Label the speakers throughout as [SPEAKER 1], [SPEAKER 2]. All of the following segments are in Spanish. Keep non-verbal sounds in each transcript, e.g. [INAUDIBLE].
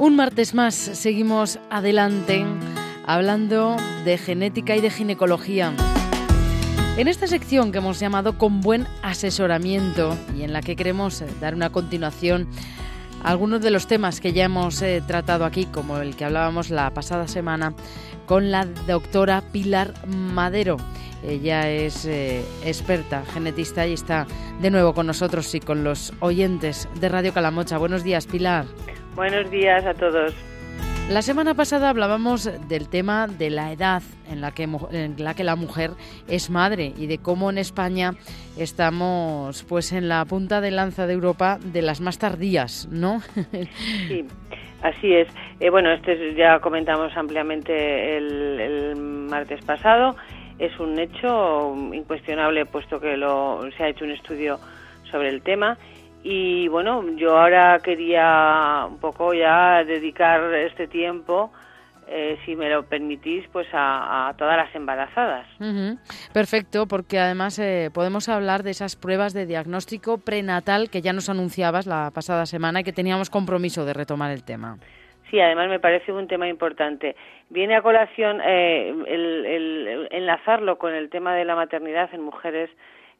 [SPEAKER 1] Un martes más seguimos adelante hablando de genética y de ginecología. En esta sección que hemos llamado Con buen asesoramiento y en la que queremos eh, dar una continuación a algunos de los temas que ya hemos eh, tratado aquí, como el que hablábamos la pasada semana con la doctora Pilar Madero. Ella es eh, experta genetista y está de nuevo con nosotros y con los oyentes de Radio Calamocha. Buenos días, Pilar.
[SPEAKER 2] Buenos días a todos.
[SPEAKER 1] La semana pasada hablábamos del tema de la edad en la que, en la, que la mujer es madre y de cómo en España estamos pues en la punta de lanza de Europa de las más tardías, ¿no? [LAUGHS]
[SPEAKER 2] Sí, así es. Eh, bueno, este ya comentamos ampliamente el, el, martes pasado. Es un hecho incuestionable puesto que lo, se ha hecho un estudio sobre el tema y bueno, yo ahora quería un poco ya dedicar este tiempo, eh, si me lo permitís, pues a, todas las embarazadas.
[SPEAKER 1] Perfecto, porque además eh, podemos hablar de esas pruebas de diagnóstico prenatal que ya nos anunciabas la pasada semana y que teníamos compromiso de retomar el tema.
[SPEAKER 2] Sí, además me parece un tema importante. Viene a colación eh, el enlazarlo con el tema de la maternidad en mujeres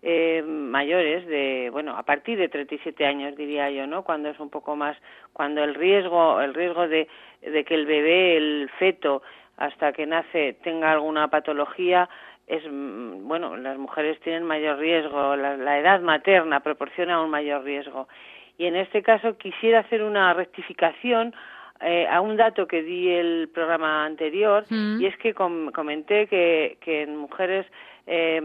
[SPEAKER 2] eh, mayores de bueno a partir de 37 años diría yo no cuando es un poco más cuando el riesgo el riesgo de, que el bebé el feto hasta que nace tenga alguna patología es mm, bueno las mujeres tienen mayor riesgo la, la edad materna proporciona un mayor riesgo. Y en este caso quisiera hacer una rectificación eh, a un dato que di el programa anterior mm. y es que comenté que, que en mujeres eh,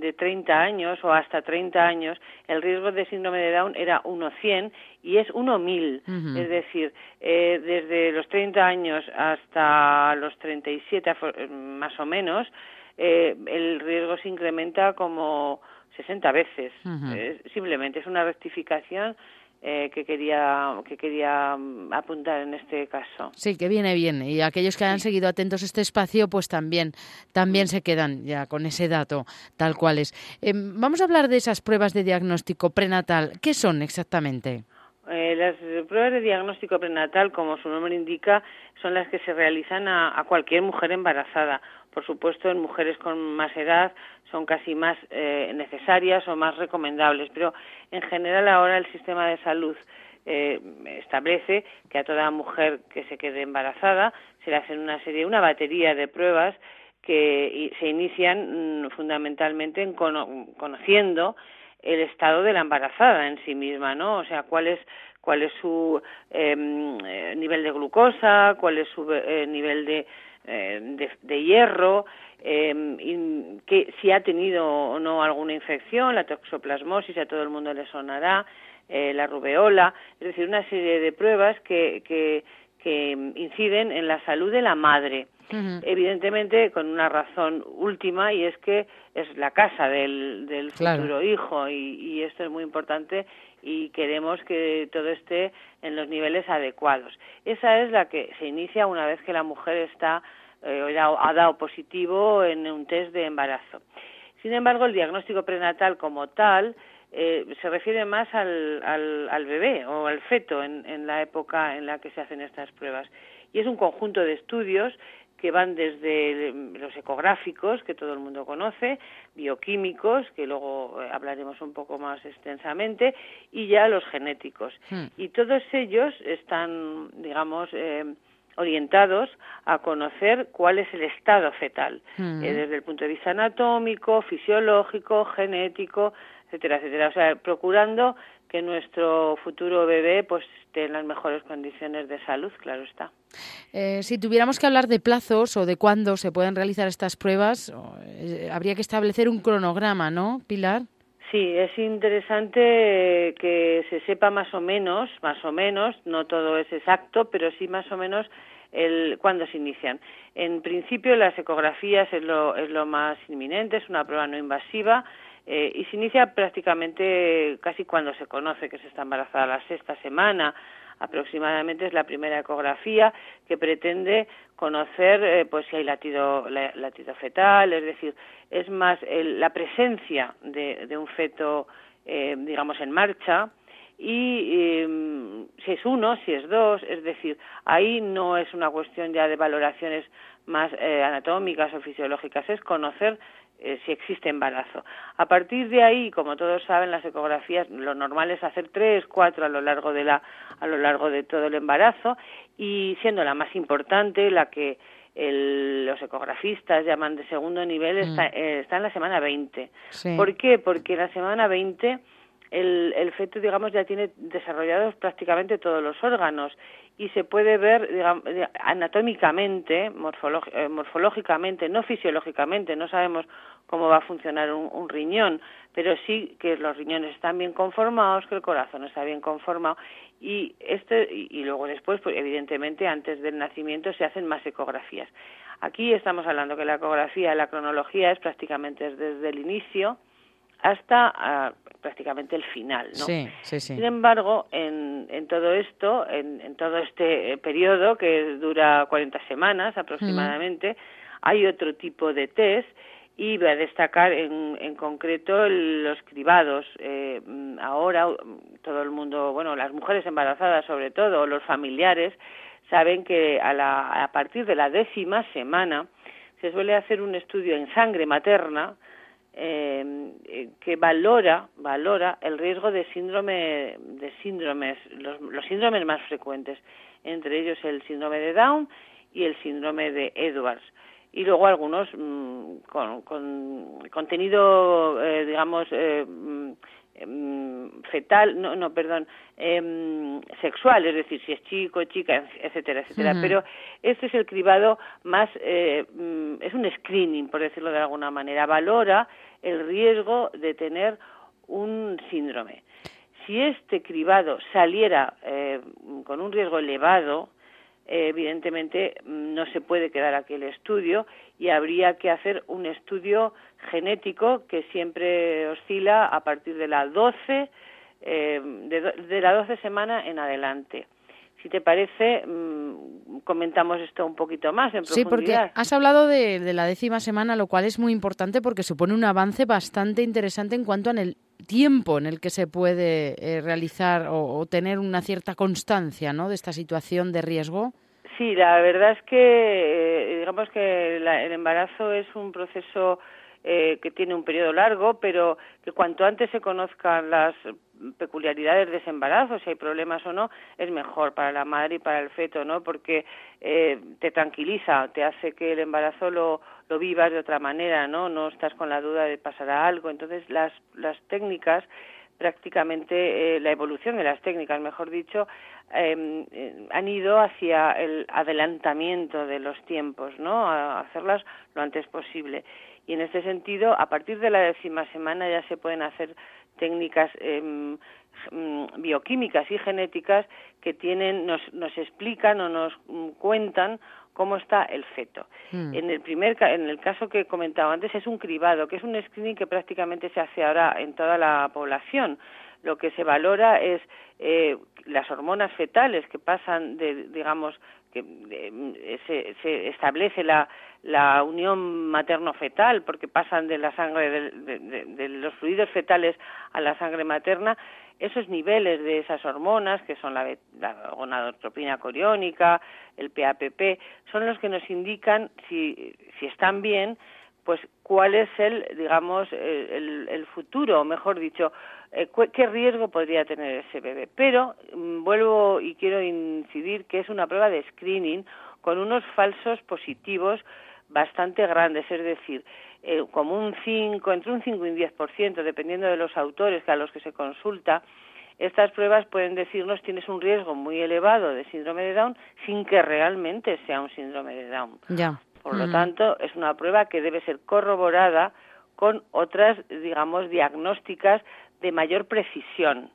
[SPEAKER 2] de 30 años o hasta 30 años el riesgo de síndrome de Down era 1,100 y es 1,1000. Es decir, eh, desde los 30 años hasta los 37 más o menos, eh, el riesgo se incrementa como 60 veces. simplemente es una rectificación eh, que quería que quería mm, apuntar en este caso.
[SPEAKER 1] Sí, que viene bien y aquellos que hayan seguido atentos a este espacio, pues también también se quedan ya con ese dato tal cual es. Em, vamos a hablar de esas pruebas de diagnóstico prenatal. ¿Qué son exactamente?
[SPEAKER 2] Eh, las pruebas de diagnóstico prenatal, como su nombre indica, son las que se realizan a, cualquier mujer embarazada. Por supuesto, en mujeres con más edad son casi más eh, necesarias o más recomendables, pero en general ahora el sistema de salud eh, establece que a toda mujer que se quede embarazada se le hacen una serie, una batería de pruebas que se inician mm, fundamentalmente en conociendo el estado de la embarazada en sí misma, ¿no? O sea, cuál es cuál es su em, eh, nivel de glucosa, cuál es su eh, nivel de, eh, de, hierro, eh, que si ha tenido o no alguna infección, la toxoplasmosis a todo el mundo le sonará, eh, la rubeola, es decir, una serie de pruebas que, que, que inciden en la salud de la madre evidentemente con una razón última y es que es la casa del, del futuro hijo y, y, esto es muy importante y queremos que todo esté en los niveles adecuados. Esa es la que se inicia una vez que la mujer está eh, ha dado positivo en un test de embarazo. Sin embargo, el diagnóstico prenatal como tal eh, se refiere más al, al, al, bebé o al feto en, en la época en la que se hacen estas pruebas. Y es un conjunto de estudios que van desde los ecográficos, que todo el mundo conoce, bioquímicos, que luego eh, hablaremos un poco más extensamente, y ya los genéticos. Hmm. Y todos ellos están, digamos, eh, orientados a conocer cuál es el estado fetal, hmm. eh, desde el punto de vista anatómico, fisiológico, genético, etcétera, etcétera. O sea, procurando que nuestro futuro bebé pues esté en las mejores condiciones de salud, claro está.
[SPEAKER 1] Eh, si tuviéramos que hablar de plazos o de cuándo se pueden realizar estas pruebas, eh, habría que establecer un cronograma, ¿no, Pilar?
[SPEAKER 2] Sí, es interesante que se sepa más o menos, más o menos, no todo es exacto, pero sí más o menos el cuándo se inician. En principio las ecografías es lo, es lo más inminente, es una prueba no invasiva eh, y se inicia prácticamente casi cuando se conoce que se está embarazada, la sexta semana aproximadamente es la primera ecografía que pretende conocer eh, pues si hay latido latido fetal es decir es más la presencia de, de, un feto eh, digamos en marcha y em, si es uno, si es dos, es decir, ahí no es una cuestión ya de valoraciones más eh, anatómicas o fisiológicas, es conocer eh, si existe embarazo. A partir de ahí, como todos saben, las ecografías lo normal es hacer tres, cuatro a lo largo de la a lo largo de todo el embarazo y siendo la más importante la que los ecografistas llaman de segundo nivel mm. está, eh, está en la semana 20. ¿Por qué? Porque en la semana 20 el, el feto, digamos, ya tiene desarrollados prácticamente todos los órganos y se puede ver digamos, anatómicamente, eh, morfológicamente, no fisiológicamente, no sabemos cómo va a funcionar un, riñón, pero sí que los riñones están bien conformados, que el corazón está bien conformado y este y, luego después, pues evidentemente antes del nacimiento se hacen más ecografías. Aquí estamos hablando que la ecografía, la cronología es prácticamente desde el inicio hasta ah, prácticamente el final, ¿no?
[SPEAKER 1] Sí, sí, sí.
[SPEAKER 2] Sin embargo, en, en todo esto, en, en, todo este eh, periodo que dura 40 semanas aproximadamente, hay otro tipo de test y voy a destacar en, en concreto los cribados. Eh, ahora todo el mundo, bueno, las mujeres embarazadas sobre todo, los familiares, saben que a, la, a partir de la décima semana se suele hacer un estudio en sangre materna eh, eh, que valora valora el riesgo de síndrome de síndromes los, los síndromes más frecuentes entre ellos el síndrome de Down y el síndrome de Edwards. Y luego algunos mm, con, con, contenido eh, digamos eh, mm, Em, fetal, no, no, perdón, eh, sexual, es decir, si es chico, chica, etcétera, etcétera. Pero este es el cribado más, eh, mm, es un screening, por decirlo de alguna manera, valora el riesgo de tener un síndrome. Si este cribado saliera eh, con un riesgo elevado, evidentemente mm, no se puede quedar aquí el estudio y habría que hacer un estudio genético que siempre oscila a partir de la 12 eh, de, la 12 semana en adelante. Si te parece, mm, comentamos esto un poquito más en
[SPEAKER 1] profundidad. Sí, porque has hablado de, la décima semana, lo cual es muy importante porque supone un avance bastante interesante en cuanto al tiempo en el que se puede eh, realizar o, tener una cierta constancia ¿no? de esta situación de riesgo.
[SPEAKER 2] Sí, la verdad es que eh, digamos que el embarazo es un proceso eh, que tiene un periodo largo, pero que cuanto antes se conozcan las peculiaridades de ese embarazo, si hay problemas o no, es mejor para la madre y para el feto, ¿no? Porque eh, te tranquiliza, te hace que el embarazo lo, lo vivas de otra manera, ¿no? No estás con la duda de pasará algo. Entonces, las, las técnicas prácticamente eh, la evolución de las técnicas, mejor dicho, em, eh, han ido hacia el adelantamiento de los tiempos, ¿no? A hacerlas lo antes posible. Y en este sentido, a partir de la décima semana ya se pueden hacer técnicas mm, bioquímicas y genéticas que tienen, nos, nos explican o nos mm, cuentan cómo está el feto. Hmm. En el primer en el caso que he comentado antes es un cribado, que es un screening que prácticamente se hace ahora en toda la población. Lo que se valora es eh, las hormonas fetales que pasan de, digamos, que se, se, establece la, la unión materno-fetal, porque pasan de la sangre, de, de, los fluidos fetales a la sangre materna, esos niveles de esas hormonas, que son la, la gonadotropina coriónica, el PAPP, son los que nos indican si, si están bien, pues cuál es el, digamos, el, el futuro, mejor dicho, eh, qué riesgo podría tener ese bebé. Pero mm, vuelvo y quiero incidir que es una prueba de screening con unos falsos positivos bastante grandes, es decir, eh, como un 5, entre un 5 y un 10%, dependiendo de los autores a los que se consulta, estas pruebas pueden decirnos tienes un riesgo muy elevado de síndrome de Down sin que realmente sea un síndrome de Down.
[SPEAKER 1] Ya.
[SPEAKER 2] Por lo tanto, es una prueba que debe ser corroborada con otras, digamos, diagnósticas de mayor precisión.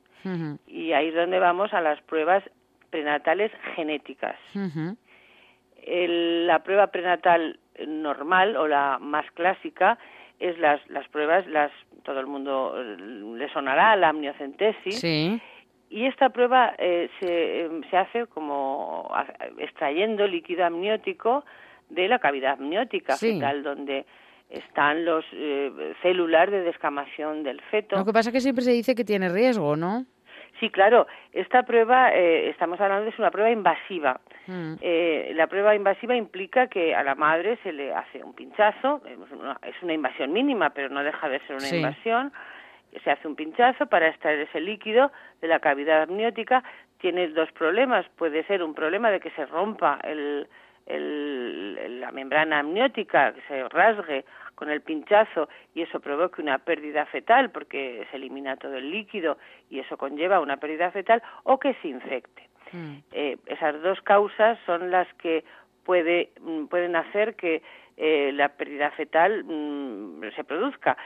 [SPEAKER 2] Y ahí es donde vamos a las pruebas prenatales genéticas. la prueba prenatal normal o la más clásica es las, las pruebas, las todo el mundo eh, le sonará, la amniocentesis. Y esta prueba eh, se, em, se hace como extrayendo líquido amniótico de la cavidad amniótica fetal, donde están los eh, células de descamación del feto.
[SPEAKER 1] Lo que pasa es que siempre se dice que tiene riesgo, ¿no?
[SPEAKER 2] Sí, claro. Esta prueba, eh, estamos hablando de una prueba invasiva. Mm. Eh, la prueba invasiva implica que a la madre se le hace un pinchazo, es una invasión mínima, pero no deja de ser una invasión. Se hace un pinchazo para extraer ese líquido de la cavidad amniótica. Tiene dos problemas. Puede ser un problema de que se rompa el, la membrana amniótica, que se rasgue con el pinchazo y eso provoque una pérdida fetal porque se elimina todo el líquido y eso conlleva una pérdida fetal o que se infecte. Mm. Eh, esas dos causas son las que puede, mm, pueden hacer que eh, la pérdida fetal mm, se produzca.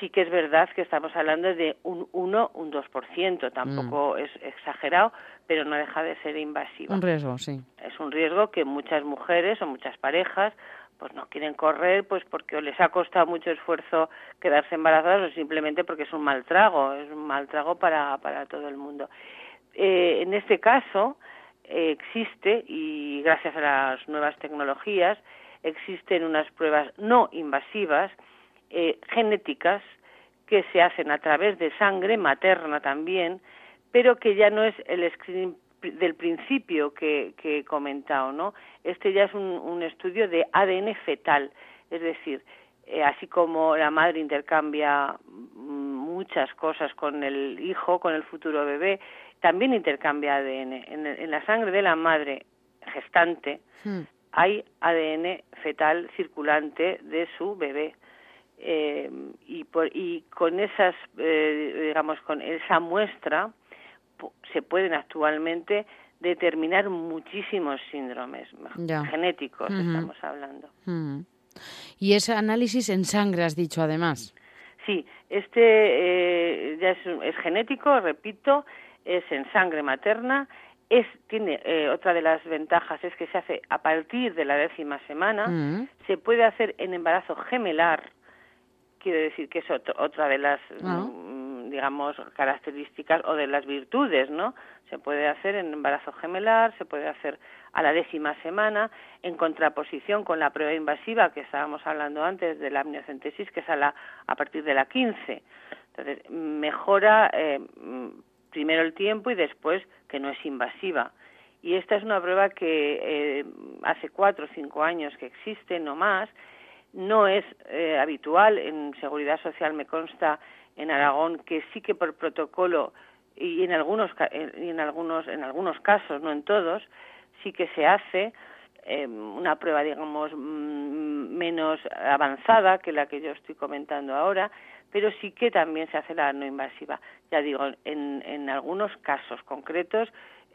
[SPEAKER 2] Sí que es verdad que estamos hablando de un 1, un 2%, tampoco es exagerado, pero no deja de ser invasivo.
[SPEAKER 1] Un riesgo, sí.
[SPEAKER 2] Es un riesgo que muchas mujeres o muchas parejas pues no quieren correr pues porque o les ha costado mucho esfuerzo quedarse embarazadas o simplemente porque es un mal trago, es un mal trago para, para todo el mundo. Eh, en este caso eh, existe, y gracias a las nuevas tecnologías, existen unas pruebas no invasivas, eh, genéticas, que se hacen a través de sangre materna también, pero que ya no es el screening del principio que, he comentado, ¿no? Este ya es un, estudio de ADN fetal, es decir, eh, así como la madre intercambia muchas cosas con el hijo, con el futuro bebé, también intercambia ADN. En, la sangre de la madre gestante hmm. hay ADN fetal circulante de su bebé. Eh, y, por, y con esas, eh, digamos, con esa muestra, se pueden actualmente determinar muchísimos síndromes genéticos, estamos hablando.
[SPEAKER 1] Y ese análisis en sangre, has dicho además.
[SPEAKER 2] Sí, este eh, ya es, genético, repito, es en sangre materna. Es, tiene eh, otra de las ventajas es que se hace a partir de la décima semana, se puede hacer en embarazo gemelar, quiere decir que es otra de las ah. mm, digamos, características o de las virtudes, ¿no? Se puede hacer en embarazo gemelar, se puede hacer a la décima semana, en contraposición con la prueba invasiva que estábamos hablando antes de la amniocentesis, que es a, la, a partir de la 15. Entonces, mejora eh, primero el tiempo y después que no es invasiva. Y esta es una prueba que eh, hace cuatro o cinco años que existe, no más. No es eh, habitual, en seguridad social me consta en Aragón que sí que por protocolo y en algunos y en algunos en algunos casos no en todos sí que se hace eh, una prueba digamos menos avanzada que la que yo estoy comentando ahora pero sí que también se hace la no invasiva. Ya digo en, en algunos casos concretos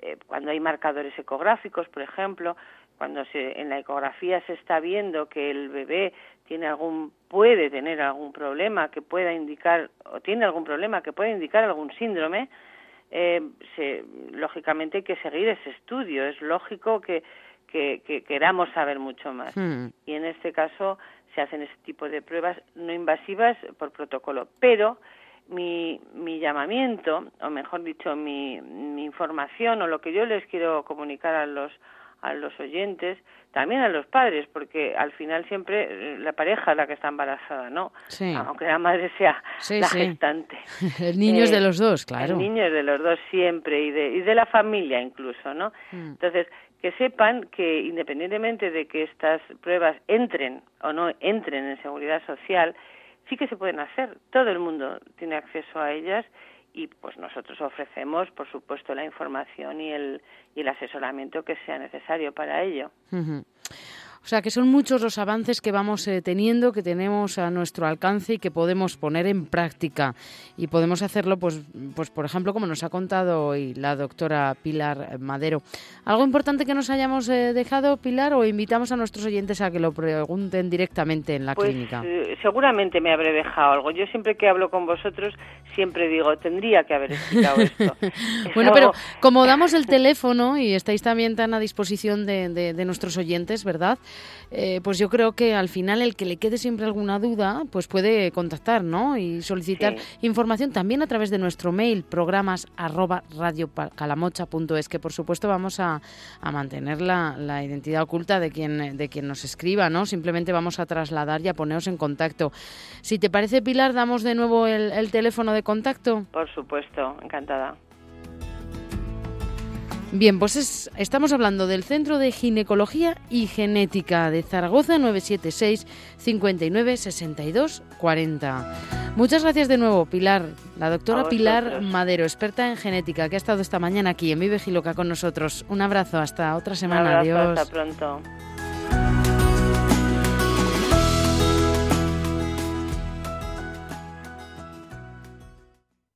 [SPEAKER 2] eh, cuando hay marcadores ecográficos por ejemplo cuando se, en la ecografía se está viendo que el bebé tiene algún puede tener algún problema que pueda indicar o tiene algún problema que pueda indicar algún síndrome eh, se, lógicamente hay que seguir ese estudio es lógico que, que, queramos saber mucho más hmm. y en este caso se hacen ese tipo de pruebas no invasivas por protocolo pero mi, mi llamamiento o mejor dicho mi, mi información o lo que yo les quiero comunicar a los a los oyentes, también a los padres, porque al final siempre eh, la pareja es la que está embarazada, ¿no? Aunque la madre sea la gestante. [LAUGHS]
[SPEAKER 1] el niño es de eh, los dos, claro.
[SPEAKER 2] El niño es de los dos siempre y de, y de la familia incluso, ¿no? Mm. Entonces, que sepan que independientemente de que estas pruebas entren o no entren en seguridad social, sí que se pueden hacer. Todo el mundo tiene acceso a ellas y pues nosotros ofrecemos, por supuesto, la información y el, y el asesoramiento que sea necesario para ello.
[SPEAKER 1] O sea, que son muchos los avances que vamos eh, teniendo, que tenemos a nuestro alcance y que podemos poner en práctica. Y podemos hacerlo, pues, pues por ejemplo, como nos ha contado hoy la doctora Pilar Madero. ¿Algo importante que nos hayamos eh, dejado, Pilar, o invitamos a nuestros oyentes a que lo pregunten directamente en la
[SPEAKER 2] pues,
[SPEAKER 1] clínica?
[SPEAKER 2] Eh, seguramente me habré dejado algo. Yo siempre que hablo con vosotros, siempre digo, tendría que haber explicado esto. [LAUGHS]
[SPEAKER 1] bueno, pero como damos el teléfono y estáis también tan a disposición de, de nuestros oyentes, ¿verdad? Eh, pues yo creo que al final el que le quede siempre alguna duda, pues puede contactar, ¿no? Y solicitar información también a través de nuestro mail, programas arroba que por supuesto vamos a, mantener la, identidad oculta de quien, de quien nos escriba, ¿no? Simplemente vamos a trasladar y a poneros en contacto. Si te parece, Pilar, damos de nuevo el, el teléfono de contacto.
[SPEAKER 2] Por supuesto, encantada.
[SPEAKER 1] Bien, pues estamos hablando del Centro de Ginecología y Genética de Zaragoza 976 59 62 40. Muchas gracias de nuevo, Pilar, la doctora Pilar Madero, experta en genética, que ha estado esta mañana aquí en Vive Giloca con nosotros. Un abrazo, hasta otra semana.
[SPEAKER 2] Un abrazo, Adiós. Hasta pronto.